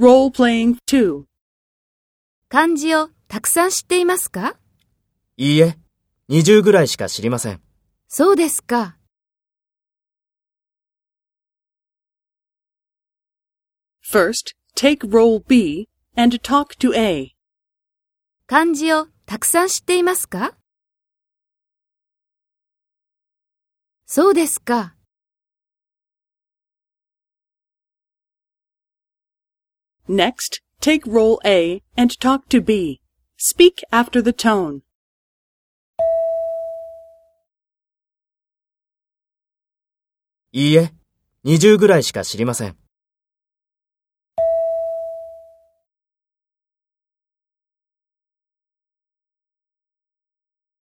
Role playing 2. 漢字をたくさん知っていますか？いいえ、20ぐらいしか知りません。そうですか。First, take role B and talk to A. 漢字をたくさん知っていますか？そうですか。Next, take role A and talk to B. Speak after the tone. いいえ、20ぐらいしか知りません。